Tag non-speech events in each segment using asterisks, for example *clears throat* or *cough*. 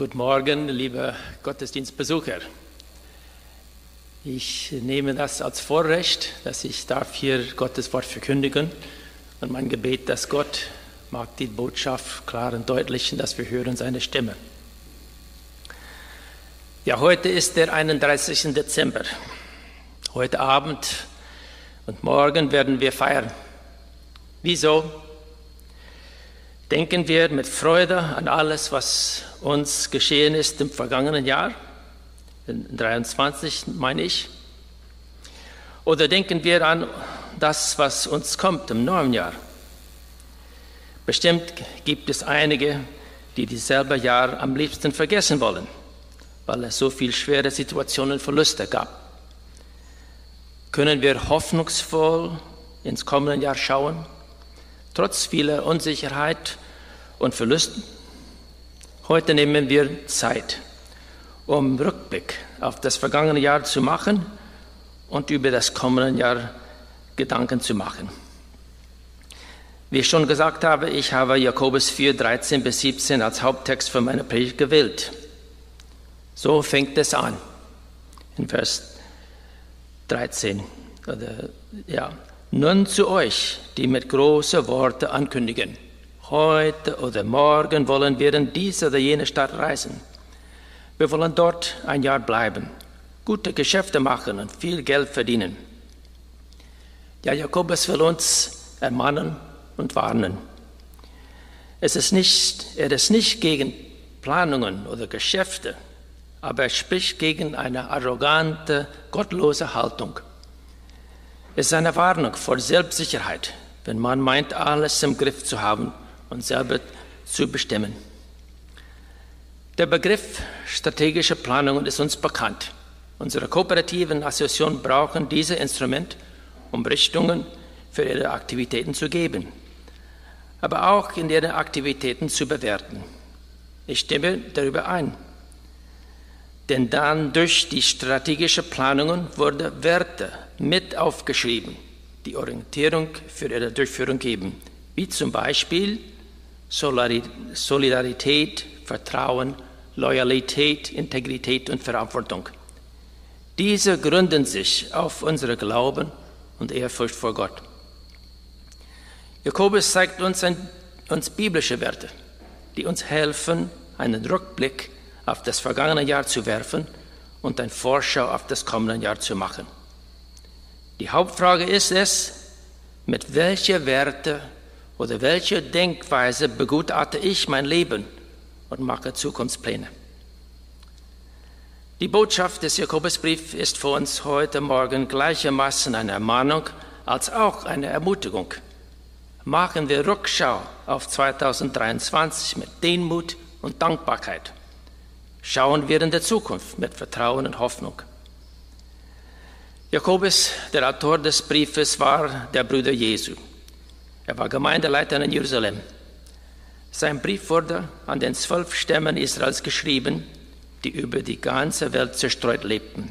Guten Morgen, liebe Gottesdienstbesucher. Ich nehme das als Vorrecht, dass ich darf hier Gottes Wort verkündigen und mein Gebet, dass Gott mag die Botschaft klar und deutlich, dass wir hören seine Stimme. Ja, heute ist der 31. Dezember. Heute Abend und morgen werden wir feiern. Wieso? Denken wir mit Freude an alles, was uns geschehen ist im vergangenen Jahr, in 23 meine ich. Oder denken wir an das, was uns kommt im neuen Jahr. Bestimmt gibt es einige, die dieselbe Jahr am liebsten vergessen wollen, weil es so viele schwere Situationen und Verluste gab. Können wir hoffnungsvoll ins kommende Jahr schauen? Trotz vieler Unsicherheit und Verlusten. Heute nehmen wir Zeit, um Rückblick auf das vergangene Jahr zu machen und über das kommende Jahr Gedanken zu machen. Wie ich schon gesagt habe, ich habe Jakobus 4, 13 bis 17 als Haupttext für meine Predigt gewählt. So fängt es an, in Vers 13. Oder, ja, nun zu euch, die mit großen Worten ankündigen. Heute oder morgen wollen wir in diese oder jene Stadt reisen. Wir wollen dort ein Jahr bleiben, gute Geschäfte machen und viel Geld verdienen. Ja, Jakobus will uns ermahnen und warnen. Es ist nicht, er ist nicht gegen Planungen oder Geschäfte, aber er spricht gegen eine arrogante, gottlose Haltung. Es ist eine Warnung vor Selbstsicherheit, wenn man meint, alles im Griff zu haben und selber zu bestimmen. Der Begriff strategische Planung ist uns bekannt. Unsere kooperativen Assoziationen brauchen dieses Instrument, um Richtungen für ihre Aktivitäten zu geben, aber auch in ihre Aktivitäten zu bewerten. Ich stimme darüber ein. Denn dann durch die strategische Planungen wurde Werte mit aufgeschrieben, die Orientierung für ihre Durchführung geben, wie zum Beispiel Solidarität, Vertrauen, Loyalität, Integrität und Verantwortung. Diese gründen sich auf unsere Glauben und Ehrfurcht vor Gott. Jakobus zeigt uns, ein, uns biblische Werte, die uns helfen, einen Rückblick auf das vergangene Jahr zu werfen und ein Vorschau auf das kommende Jahr zu machen. Die Hauptfrage ist es, mit welcher Werte oder welcher Denkweise begutachte ich mein Leben und mache Zukunftspläne. Die Botschaft des Jakobusbriefs ist für uns heute Morgen gleichermaßen eine Ermahnung als auch eine Ermutigung. Machen wir Rückschau auf 2023 mit Demut und Dankbarkeit schauen wir in der Zukunft mit Vertrauen und Hoffnung. Jakobus, der Autor des Briefes, war der Bruder Jesu. Er war Gemeindeleiter in Jerusalem. Sein Brief wurde an den zwölf Stämmen Israels geschrieben, die über die ganze Welt zerstreut lebten.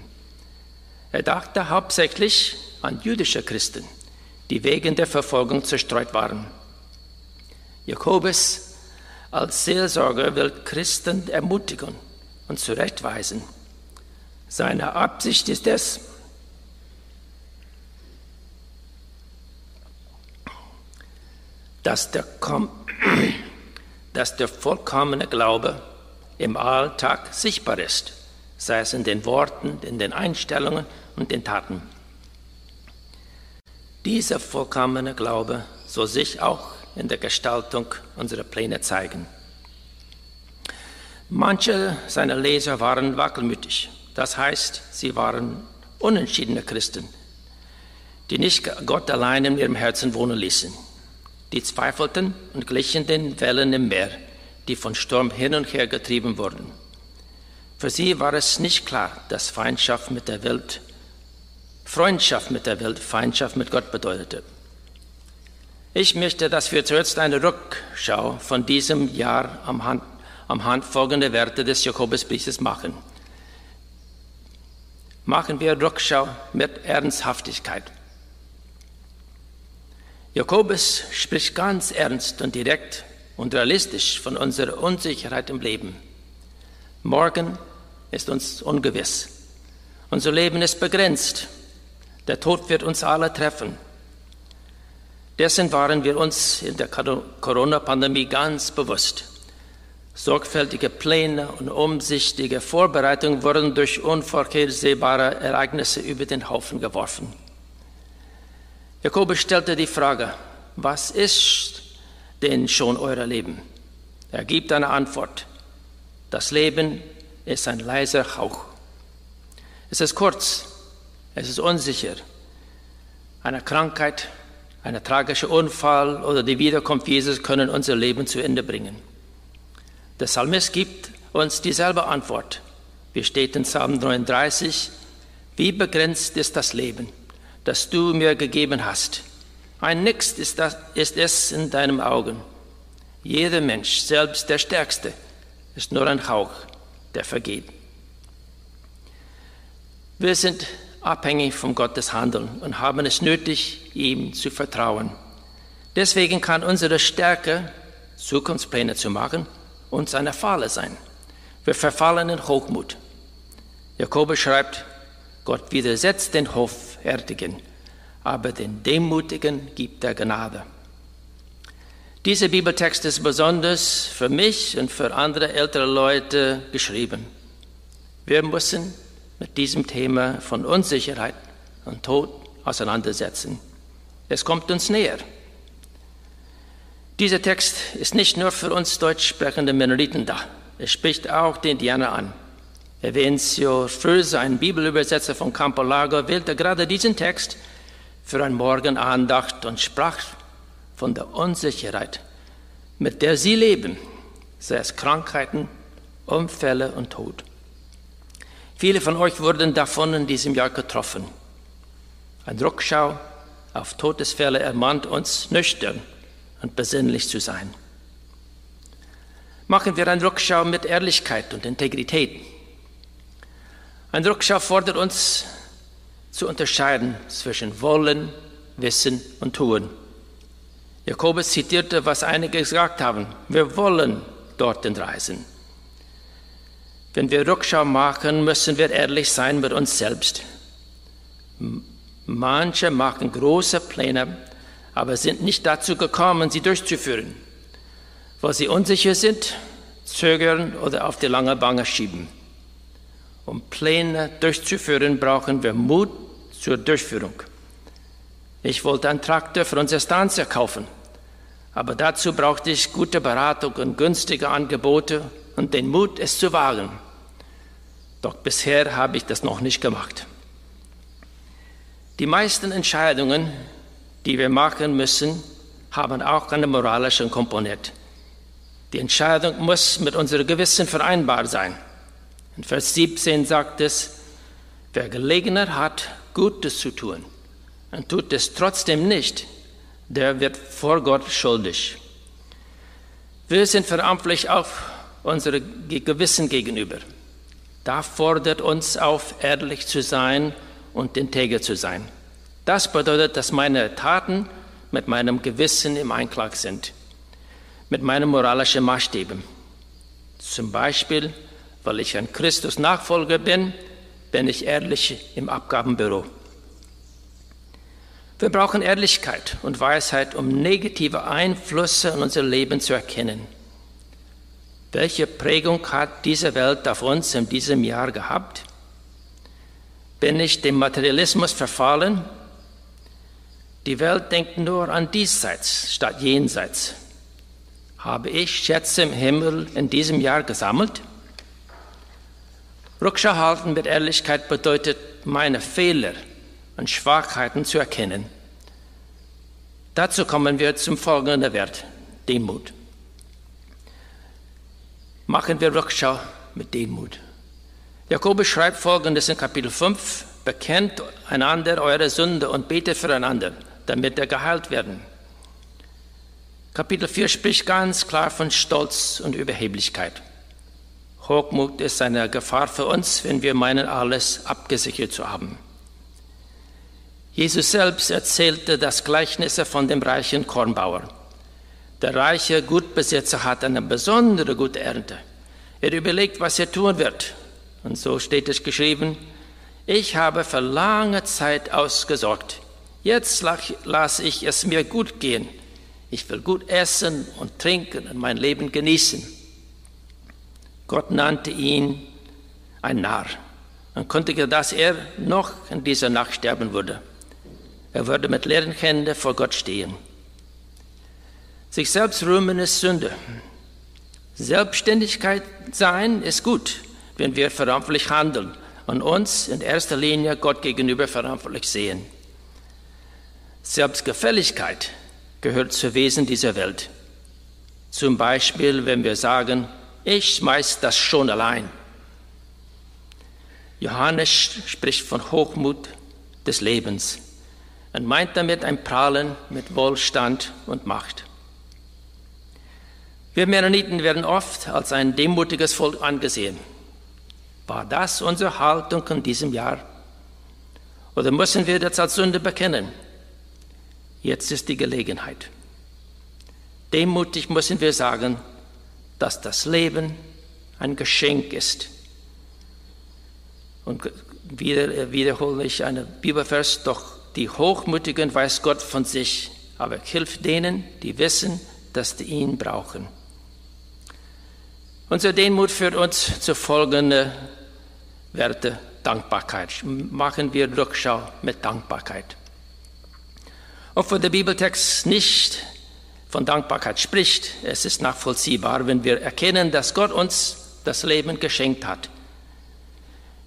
Er dachte hauptsächlich an jüdische Christen, die wegen der Verfolgung zerstreut waren. Jakobus als Seelsorger will Christen ermutigen und zurechtweisen. Seine Absicht ist es, dass der, *clears throat* dass der vollkommene Glaube im Alltag sichtbar ist, sei es in den Worten, in den Einstellungen und den Taten. Dieser vollkommene Glaube soll sich auch in der Gestaltung unserer Pläne zeigen. Manche seiner Leser waren wackelmütig, das heißt, sie waren unentschiedene Christen, die nicht Gott allein in ihrem Herzen wohnen ließen. Die zweifelten und glichen den Wellen im Meer, die von Sturm hin und her getrieben wurden. Für sie war es nicht klar, dass Feindschaft mit der Welt, Freundschaft mit der Welt, Feindschaft mit Gott bedeutete. Ich möchte, dass wir zuerst eine Rückschau von diesem Jahr am Hand am Hand folgende Werte des Jakobusbriefes machen. Machen wir Rückschau mit Ernsthaftigkeit. Jakobus spricht ganz ernst und direkt und realistisch von unserer Unsicherheit im Leben. Morgen ist uns ungewiss. Unser Leben ist begrenzt. Der Tod wird uns alle treffen. Dessen waren wir uns in der Corona-Pandemie ganz bewusst. Sorgfältige Pläne und umsichtige Vorbereitungen wurden durch unvorhersehbare Ereignisse über den Haufen geworfen. Jakobus stellte die Frage, was ist denn schon euer Leben? Er gibt eine Antwort. Das Leben ist ein leiser Hauch. Es ist kurz, es ist unsicher. Eine Krankheit, ein tragischer Unfall oder die Wiederkunft Jesus können unser Leben zu Ende bringen. Der Psalmist gibt uns dieselbe Antwort. Wie steht in Psalm 39, wie begrenzt ist das Leben, das du mir gegeben hast. Ein Nix ist, das, ist es in deinem Augen. Jeder Mensch, selbst der Stärkste, ist nur ein Hauch, der vergeht. Wir sind abhängig von Gottes Handeln und haben es nötig, ihm zu vertrauen. Deswegen kann unsere Stärke, Zukunftspläne zu machen, uns eine Falle sein. Wir verfallen in Hochmut. Jakobus schreibt, Gott widersetzt den Hoffärtigen, aber den Demutigen gibt er Gnade. Dieser Bibeltext ist besonders für mich und für andere ältere Leute geschrieben. Wir müssen mit diesem Thema von Unsicherheit und Tod auseinandersetzen. Es kommt uns näher. Dieser Text ist nicht nur für uns deutsch sprechende Mennoniten da. Es spricht auch den Indianer an. Evencio Fröse, ein Bibelübersetzer von Campo Largo, wählte gerade diesen Text für ein Morgenandacht und sprach von der Unsicherheit, mit der sie leben, sei es Krankheiten, Unfälle und Tod. Viele von euch wurden davon in diesem Jahr getroffen. Ein Rückschau auf Todesfälle ermahnt uns nüchtern und besinnlich zu sein. Machen wir eine Rückschau mit Ehrlichkeit und Integrität. Ein Rückschau fordert uns zu unterscheiden zwischen Wollen, Wissen und Tun. Jakobus zitierte, was einige gesagt haben. Wir wollen dorthin reisen. Wenn wir Rückschau machen, müssen wir ehrlich sein mit uns selbst. Manche machen große Pläne aber sind nicht dazu gekommen, sie durchzuführen, weil sie unsicher sind, zögern oder auf die lange Bange schieben. Um Pläne durchzuführen, brauchen wir Mut zur Durchführung. Ich wollte einen Traktor für unsere Stanze kaufen, aber dazu brauchte ich gute Beratung und günstige Angebote und den Mut, es zu wagen. Doch bisher habe ich das noch nicht gemacht. Die meisten Entscheidungen, die wir machen müssen, haben auch eine moralische Komponente. Die Entscheidung muss mit unserem Gewissen vereinbar sein. In Vers 17 sagt es, wer Gelegenheit hat, Gutes zu tun und tut es trotzdem nicht, der wird vor Gott schuldig. Wir sind verantwortlich auf unsere Gewissen gegenüber. Da fordert uns auf, ehrlich zu sein und integer zu sein. Das bedeutet, dass meine Taten mit meinem Gewissen im Einklang sind, mit meinen moralischen Maßstäben. Zum Beispiel, weil ich ein Christus-Nachfolger bin, bin ich ehrlich im Abgabenbüro. Wir brauchen Ehrlichkeit und Weisheit, um negative Einflüsse in unser Leben zu erkennen. Welche Prägung hat diese Welt auf uns in diesem Jahr gehabt? Bin ich dem Materialismus verfallen die Welt denkt nur an diesseits statt jenseits. Habe ich Schätze im Himmel in diesem Jahr gesammelt? Rückschau halten mit Ehrlichkeit bedeutet, meine Fehler und Schwachheiten zu erkennen. Dazu kommen wir zum folgenden Wert, Demut. Machen wir Rückschau mit Demut. Jakobus schreibt folgendes in Kapitel 5, bekennt einander eure Sünde und betet füreinander damit er geheilt werden. Kapitel 4 spricht ganz klar von Stolz und Überheblichkeit. Hochmut ist eine Gefahr für uns, wenn wir meinen, alles abgesichert zu haben. Jesus selbst erzählte das Gleichnis von dem reichen Kornbauer. Der reiche Gutbesitzer hat eine besondere gute Ernte. Er überlegt, was er tun wird. Und so steht es geschrieben, ich habe für lange Zeit ausgesorgt. Jetzt lasse ich es mir gut gehen. Ich will gut essen und trinken und mein Leben genießen. Gott nannte ihn ein Narr und kündigte, dass er noch in dieser Nacht sterben würde. Er würde mit leeren Händen vor Gott stehen. Sich selbst rühmen ist Sünde. Selbstständigkeit sein ist gut, wenn wir verantwortlich handeln und uns in erster Linie Gott gegenüber verantwortlich sehen. Selbstgefälligkeit gehört zu Wesen dieser Welt. Zum Beispiel, wenn wir sagen, ich schmeiß das schon allein. Johannes spricht von Hochmut des Lebens und meint damit ein Prahlen mit Wohlstand und Macht. Wir Mennoniten werden oft als ein demutiges Volk angesehen. War das unsere Haltung in diesem Jahr? Oder müssen wir das als Sünde bekennen? Jetzt ist die Gelegenheit. Demutig müssen wir sagen, dass das Leben ein Geschenk ist. Und wieder wiederhole ich einen Bibelvers, doch die Hochmütigen weiß Gott von sich, aber hilft denen, die wissen, dass sie ihn brauchen. Unser Demut führt uns zu folgenden Werte Dankbarkeit. Machen wir Rückschau mit Dankbarkeit. Obwohl der Bibeltext nicht von Dankbarkeit spricht, es ist nachvollziehbar, wenn wir erkennen, dass Gott uns das Leben geschenkt hat.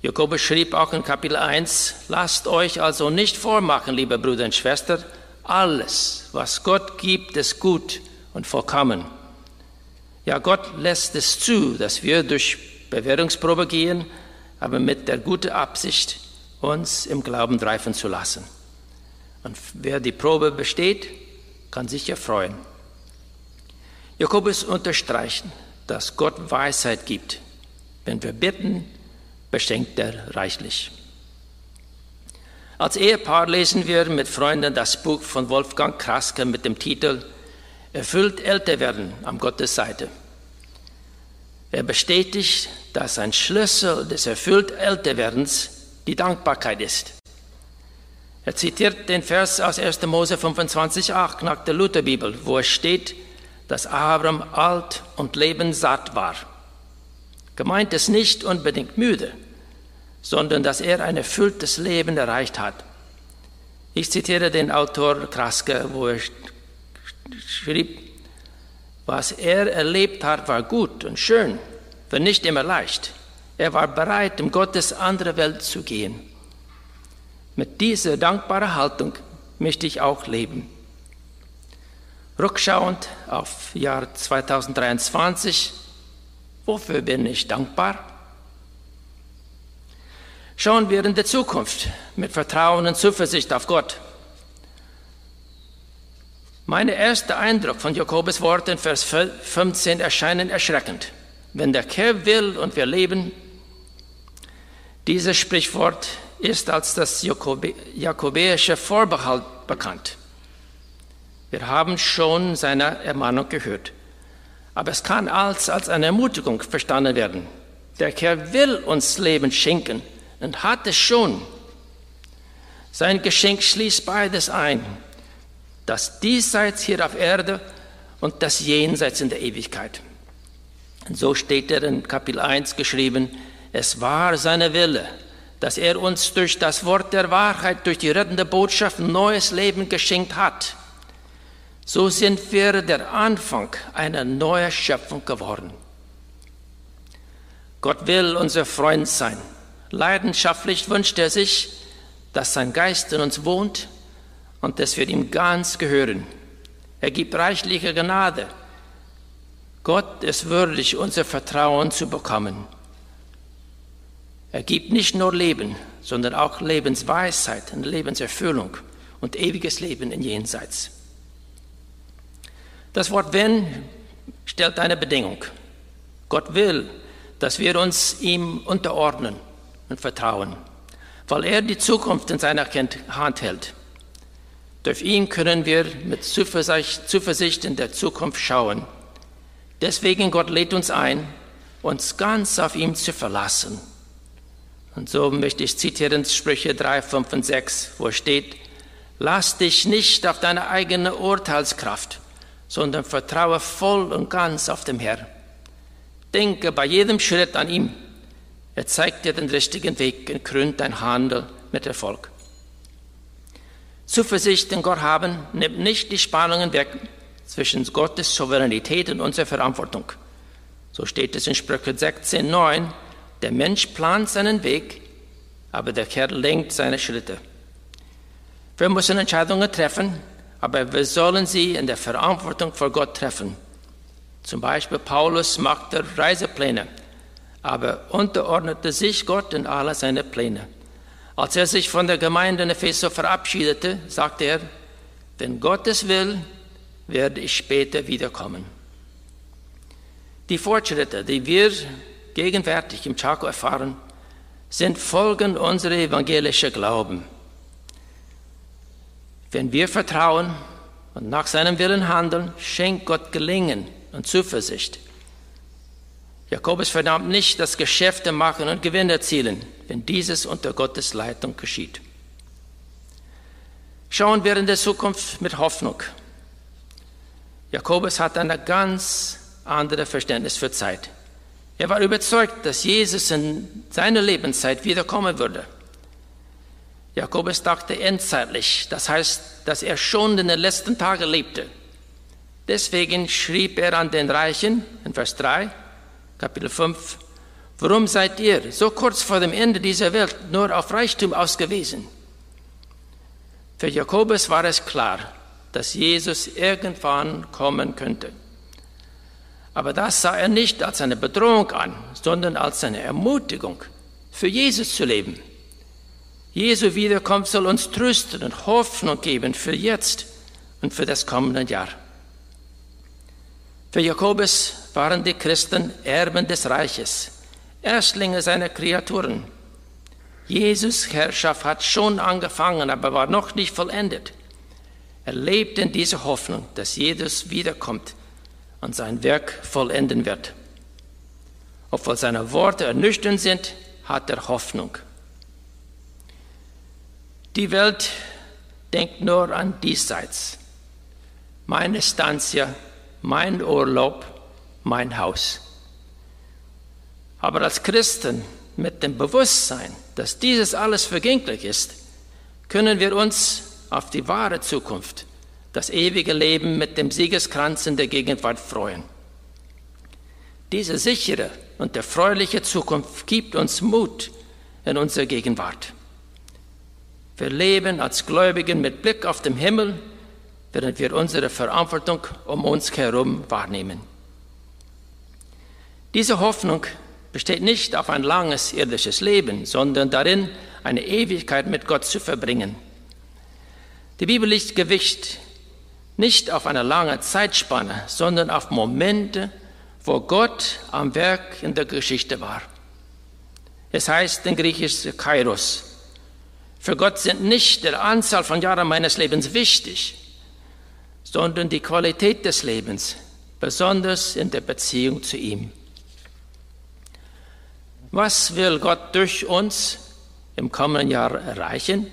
Jakobus schrieb auch in Kapitel 1, lasst euch also nicht vormachen, liebe Brüder und Schwestern, alles, was Gott gibt, ist gut und vollkommen. Ja, Gott lässt es zu, dass wir durch Bewährungsprobe gehen, aber mit der guten Absicht, uns im Glauben reifen zu lassen. Und wer die Probe besteht, kann sich erfreuen. Jakobus unterstreicht, dass Gott Weisheit gibt. Wenn wir bitten, beschenkt er reichlich. Als Ehepaar lesen wir mit Freunden das Buch von Wolfgang Kraske mit dem Titel Erfüllt älter werden am Gottes Seite. Er bestätigt, dass ein Schlüssel des erfüllt Älterwerdens die Dankbarkeit ist. Er zitiert den Vers aus 1. Mose 25,8 nach der Lutherbibel, wo es steht, dass Abraham alt und lebenssatt war. Gemeint ist nicht unbedingt müde, sondern dass er ein erfülltes Leben erreicht hat. Ich zitiere den Autor Kraske, wo er schrieb, was er erlebt hat, war gut und schön, wenn nicht immer leicht. Er war bereit, in Gottes andere Welt zu gehen. Mit dieser dankbaren Haltung möchte ich auch leben. Rückschauend auf Jahr 2023, wofür bin ich dankbar? Schauen wir in die Zukunft mit Vertrauen und Zuversicht auf Gott. Mein erster Eindruck von Jakobus Worten, Vers 15, erscheinen erschreckend. Wenn der Herr will und wir leben, dieses Sprichwort ist als das jakobäische Vorbehalt bekannt. Wir haben schon seine Ermahnung gehört. Aber es kann als, als eine Ermutigung verstanden werden. Der Herr will uns Leben schenken und hat es schon. Sein Geschenk schließt beides ein. Das Diesseits hier auf Erde und das Jenseits in der Ewigkeit. Und so steht er in Kapitel 1 geschrieben, es war seine Wille, dass er uns durch das Wort der Wahrheit, durch die rettende Botschaft neues Leben geschenkt hat. So sind wir der Anfang einer neuen Schöpfung geworden. Gott will unser Freund sein. Leidenschaftlich wünscht er sich, dass sein Geist in uns wohnt und dass wir ihm ganz gehören. Er gibt reichliche Gnade. Gott ist würdig, unser Vertrauen zu bekommen. Er gibt nicht nur Leben, sondern auch Lebensweisheit und Lebenserfüllung und ewiges Leben in Jenseits. Das Wort wenn stellt eine Bedingung. Gott will, dass wir uns ihm unterordnen und vertrauen, weil er die Zukunft in seiner Hand hält. Durch ihn können wir mit Zuversicht, in der Zukunft schauen. Deswegen Gott lädt uns ein, uns ganz auf ihn zu verlassen. Und so möchte ich zitieren Sprüche 3, 5 und 6, wo steht, lass dich nicht auf deine eigene Urteilskraft, sondern vertraue voll und ganz auf den Herrn. Denke bei jedem Schritt an ihn. Er zeigt dir den richtigen Weg und krönt dein Handel mit Erfolg. Zuversicht in Gott haben nimmt nicht die Spannungen weg zwischen Gottes Souveränität und unserer Verantwortung. So steht es in Sprüche 16, 9. Der Mensch plant seinen Weg, aber der Kerl lenkt seine Schritte. Wir müssen Entscheidungen treffen, aber wir sollen sie in der Verantwortung vor Gott treffen. Zum Beispiel Paulus machte Reisepläne, aber unterordnete sich Gott in alle seine Pläne. Als er sich von der Gemeinde in Epheser verabschiedete, sagte er, wenn Gott es will, werde ich später wiederkommen. Die Fortschritte, die wir gegenwärtig im Chaco erfahren, sind Folgen unserer evangelischen Glauben. Wenn wir vertrauen und nach seinem Willen handeln, schenkt Gott Gelingen und Zuversicht. Jakobus verdammt nicht das Geschäfte machen und Gewinn erzielen, wenn dieses unter Gottes Leitung geschieht. Schauen wir in der Zukunft mit Hoffnung. Jakobus hat ein ganz anderes Verständnis für Zeit. Er war überzeugt, dass Jesus in seiner Lebenszeit wiederkommen würde. Jakobus dachte endzeitlich, das heißt, dass er schon in den letzten Tagen lebte. Deswegen schrieb er an den Reichen in Vers 3, Kapitel 5, Warum seid ihr so kurz vor dem Ende dieser Welt nur auf Reichtum ausgewiesen? Für Jakobus war es klar, dass Jesus irgendwann kommen könnte. Aber das sah er nicht als eine Bedrohung an, sondern als eine Ermutigung, für Jesus zu leben. Jesu Wiederkunft soll uns trösten und Hoffnung geben für jetzt und für das kommende Jahr. Für Jakobus waren die Christen Erben des Reiches, Erstlinge seiner Kreaturen. Jesus Herrschaft hat schon angefangen, aber war noch nicht vollendet. Er lebt in dieser Hoffnung, dass Jesus wiederkommt und sein Werk vollenden wird. Obwohl seine Worte ernüchternd sind, hat er Hoffnung. Die Welt denkt nur an diesseits. Meine Stanzia, mein Urlaub, mein Haus. Aber als Christen mit dem Bewusstsein, dass dieses alles vergänglich ist, können wir uns auf die wahre Zukunft das ewige Leben mit dem Siegeskranz in der Gegenwart freuen. Diese sichere und erfreuliche Zukunft gibt uns Mut in unserer Gegenwart. Wir leben als Gläubigen mit Blick auf den Himmel, während wir unsere Verantwortung um uns herum wahrnehmen. Diese Hoffnung besteht nicht auf ein langes irdisches Leben, sondern darin, eine Ewigkeit mit Gott zu verbringen. Die Bibel legt Gewicht nicht auf eine lange Zeitspanne, sondern auf Momente, wo Gott am Werk in der Geschichte war. Es heißt in Griechisch Kairos. Für Gott sind nicht die Anzahl von Jahren meines Lebens wichtig, sondern die Qualität des Lebens, besonders in der Beziehung zu ihm. Was will Gott durch uns im kommenden Jahr erreichen?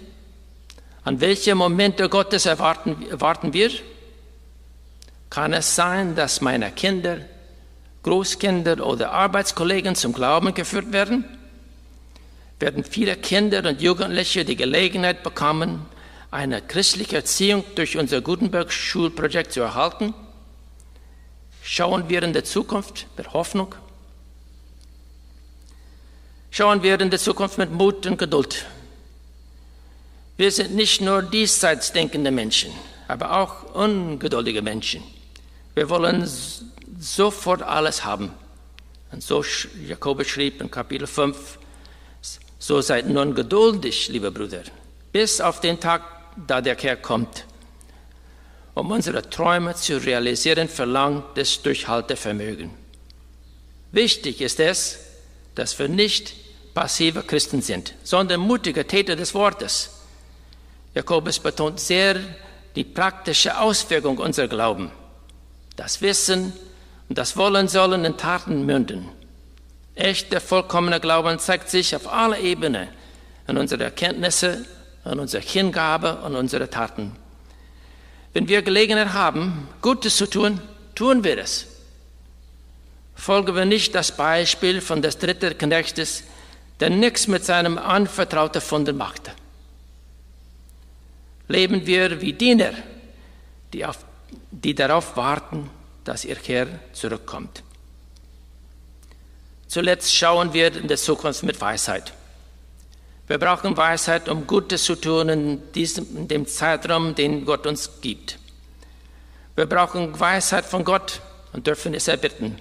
An welche Momente Gottes erwarten, erwarten wir? Kann es sein, dass meine Kinder, Großkinder oder Arbeitskollegen zum Glauben geführt werden? Werden viele Kinder und Jugendliche die Gelegenheit bekommen, eine christliche Erziehung durch unser Gutenberg-Schulprojekt zu erhalten? Schauen wir in der Zukunft mit Hoffnung? Schauen wir in der Zukunft mit Mut und Geduld? Wir sind nicht nur diesseits denkende Menschen, aber auch ungeduldige Menschen. Wir wollen sofort alles haben. Und so Jakobus schrieb in Kapitel 5, so seid nun geduldig, liebe Brüder, bis auf den Tag, da der Herr kommt. Um unsere Träume zu realisieren, verlangt es Durchhaltevermögen. Wichtig ist es, dass wir nicht passive Christen sind, sondern mutige Täter des Wortes. Jakobus betont sehr die praktische Auswirkung unserer Glauben. Das Wissen und das Wollen sollen in Taten münden. Echter, vollkommener Glauben zeigt sich auf aller Ebene in unseren Erkenntnisse, in unserer Hingabe und unsere Taten. Wenn wir Gelegenheit haben, Gutes zu tun, tun wir es. Folgen wir nicht das Beispiel von des dritten Knechtes, der nichts mit seinem Anvertrauten Funden machte. Leben wir wie Diener, die, auf, die darauf warten, dass ihr Herr zurückkommt. Zuletzt schauen wir in der Zukunft mit Weisheit. Wir brauchen Weisheit, um Gutes zu tun in, diesem, in dem Zeitraum, den Gott uns gibt. Wir brauchen Weisheit von Gott und dürfen es erbitten.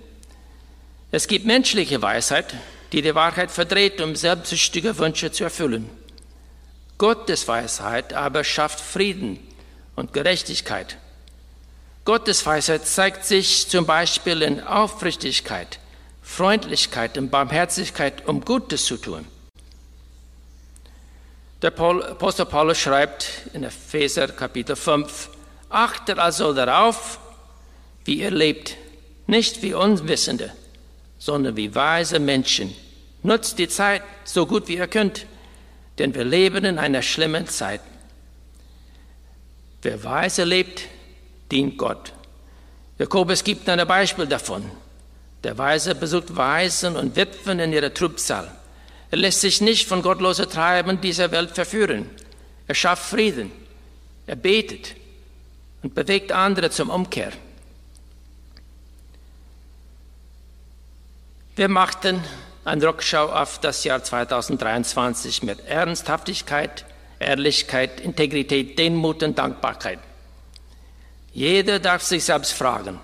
Es gibt menschliche Weisheit, die die Wahrheit verdreht, um selbstsüchtige Wünsche zu erfüllen. Gottes Weisheit aber schafft Frieden und Gerechtigkeit. Gottes Weisheit zeigt sich zum Beispiel in Aufrichtigkeit, Freundlichkeit und Barmherzigkeit, um Gutes zu tun. Der Apostel Paulus schreibt in Epheser Kapitel 5, achtet also darauf, wie ihr lebt, nicht wie Unwissende, sondern wie weise Menschen. Nutzt die Zeit so gut wie ihr könnt, denn wir leben in einer schlimmen Zeit. Wer weise lebt, dient Gott. Jakobus gibt ein Beispiel davon. Der Weise besucht Waisen und Witwen in ihrer Trübsal. Er lässt sich nicht von gottlosen Treiben dieser Welt verführen. Er schafft Frieden. Er betet und bewegt andere zum Umkehr. Wir machten eine Rückschau auf das Jahr 2023 mit Ernsthaftigkeit, Ehrlichkeit, Integrität, Demut und Dankbarkeit. Jeder darf sich selbst fragen,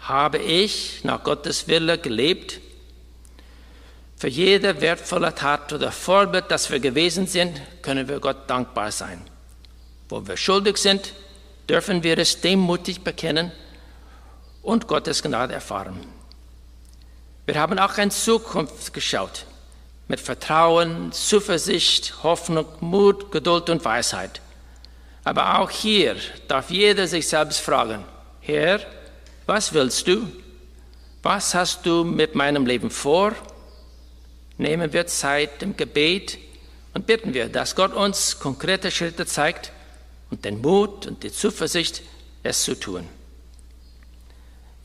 habe ich nach Gottes Wille gelebt für jede wertvolle Tat oder Vorbild, das wir gewesen sind, können wir Gott dankbar sein. Wo wir schuldig sind, dürfen wir es demutig bekennen und Gottes Gnade erfahren. Wir haben auch in Zukunft geschaut, mit Vertrauen, Zuversicht, Hoffnung, Mut, Geduld und Weisheit. Aber auch hier darf jeder sich selbst fragen, Herr, was willst du? Was hast du mit meinem Leben vor? nehmen wir Zeit im Gebet und bitten wir, dass Gott uns konkrete Schritte zeigt und den Mut und die Zuversicht, es zu tun.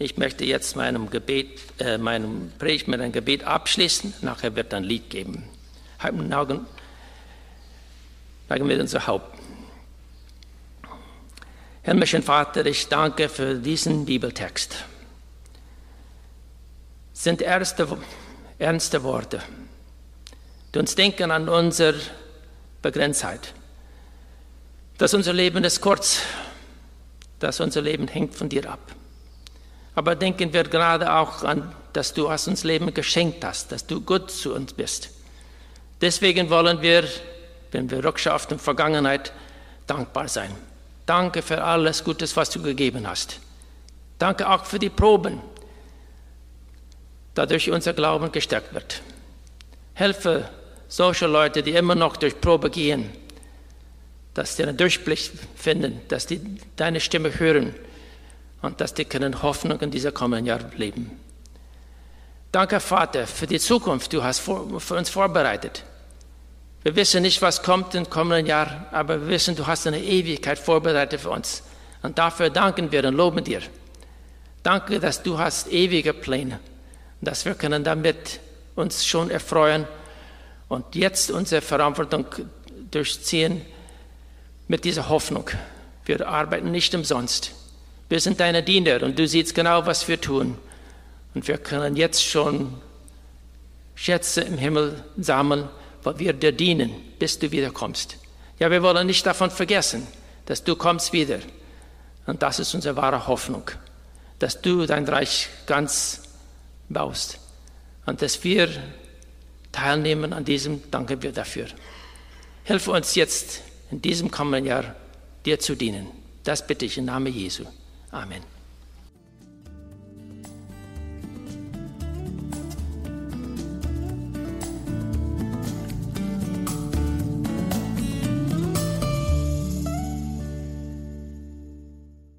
Ich möchte jetzt meinem Gebet, äh, meinem Predigt mit einem Gebet abschließen. Nachher wird ein Lied geben. Halten legen wir unser Haupt. Himmlischen Vater, ich danke für diesen Bibeltext. Es sind erste ernste Worte, die uns denken an unsere Begrenztheit, dass unser Leben ist kurz, dass unser Leben hängt von dir ab. Aber denken wir gerade auch an, dass du uns Leben geschenkt hast, dass du gut zu uns bist. Deswegen wollen wir, wenn wir Rückschau auf die Vergangenheit, dankbar sein. Danke für alles Gutes, was du gegeben hast. Danke auch für die Proben, dadurch unser Glauben gestärkt wird. Helfe solche Leute, die immer noch durch Probe gehen, dass sie einen Durchblick finden, dass die deine Stimme hören und dass die können Hoffnung in dieser kommenden Jahr leben. Danke, Vater, für die Zukunft, du hast für uns vorbereitet. Wir wissen nicht, was kommt im kommenden Jahr, aber wir wissen, du hast eine Ewigkeit vorbereitet für uns. Und dafür danken wir und loben dir. Danke, dass du hast ewige Pläne dass wir können damit uns schon erfreuen und jetzt unsere Verantwortung durchziehen mit dieser Hoffnung. Wir arbeiten nicht umsonst. Wir sind deine Diener und du siehst genau, was wir tun. Und wir können jetzt schon Schätze im Himmel sammeln, weil wir dir dienen, bis du wiederkommst. Ja, wir wollen nicht davon vergessen, dass du kommst wieder. Und das ist unsere wahre Hoffnung, dass du dein Reich ganz baust. Und dass wir teilnehmen an diesem, danke wir dafür. Hilfe uns jetzt in diesem kommenden Jahr, dir zu dienen. Das bitte ich im Namen Jesu. Amen.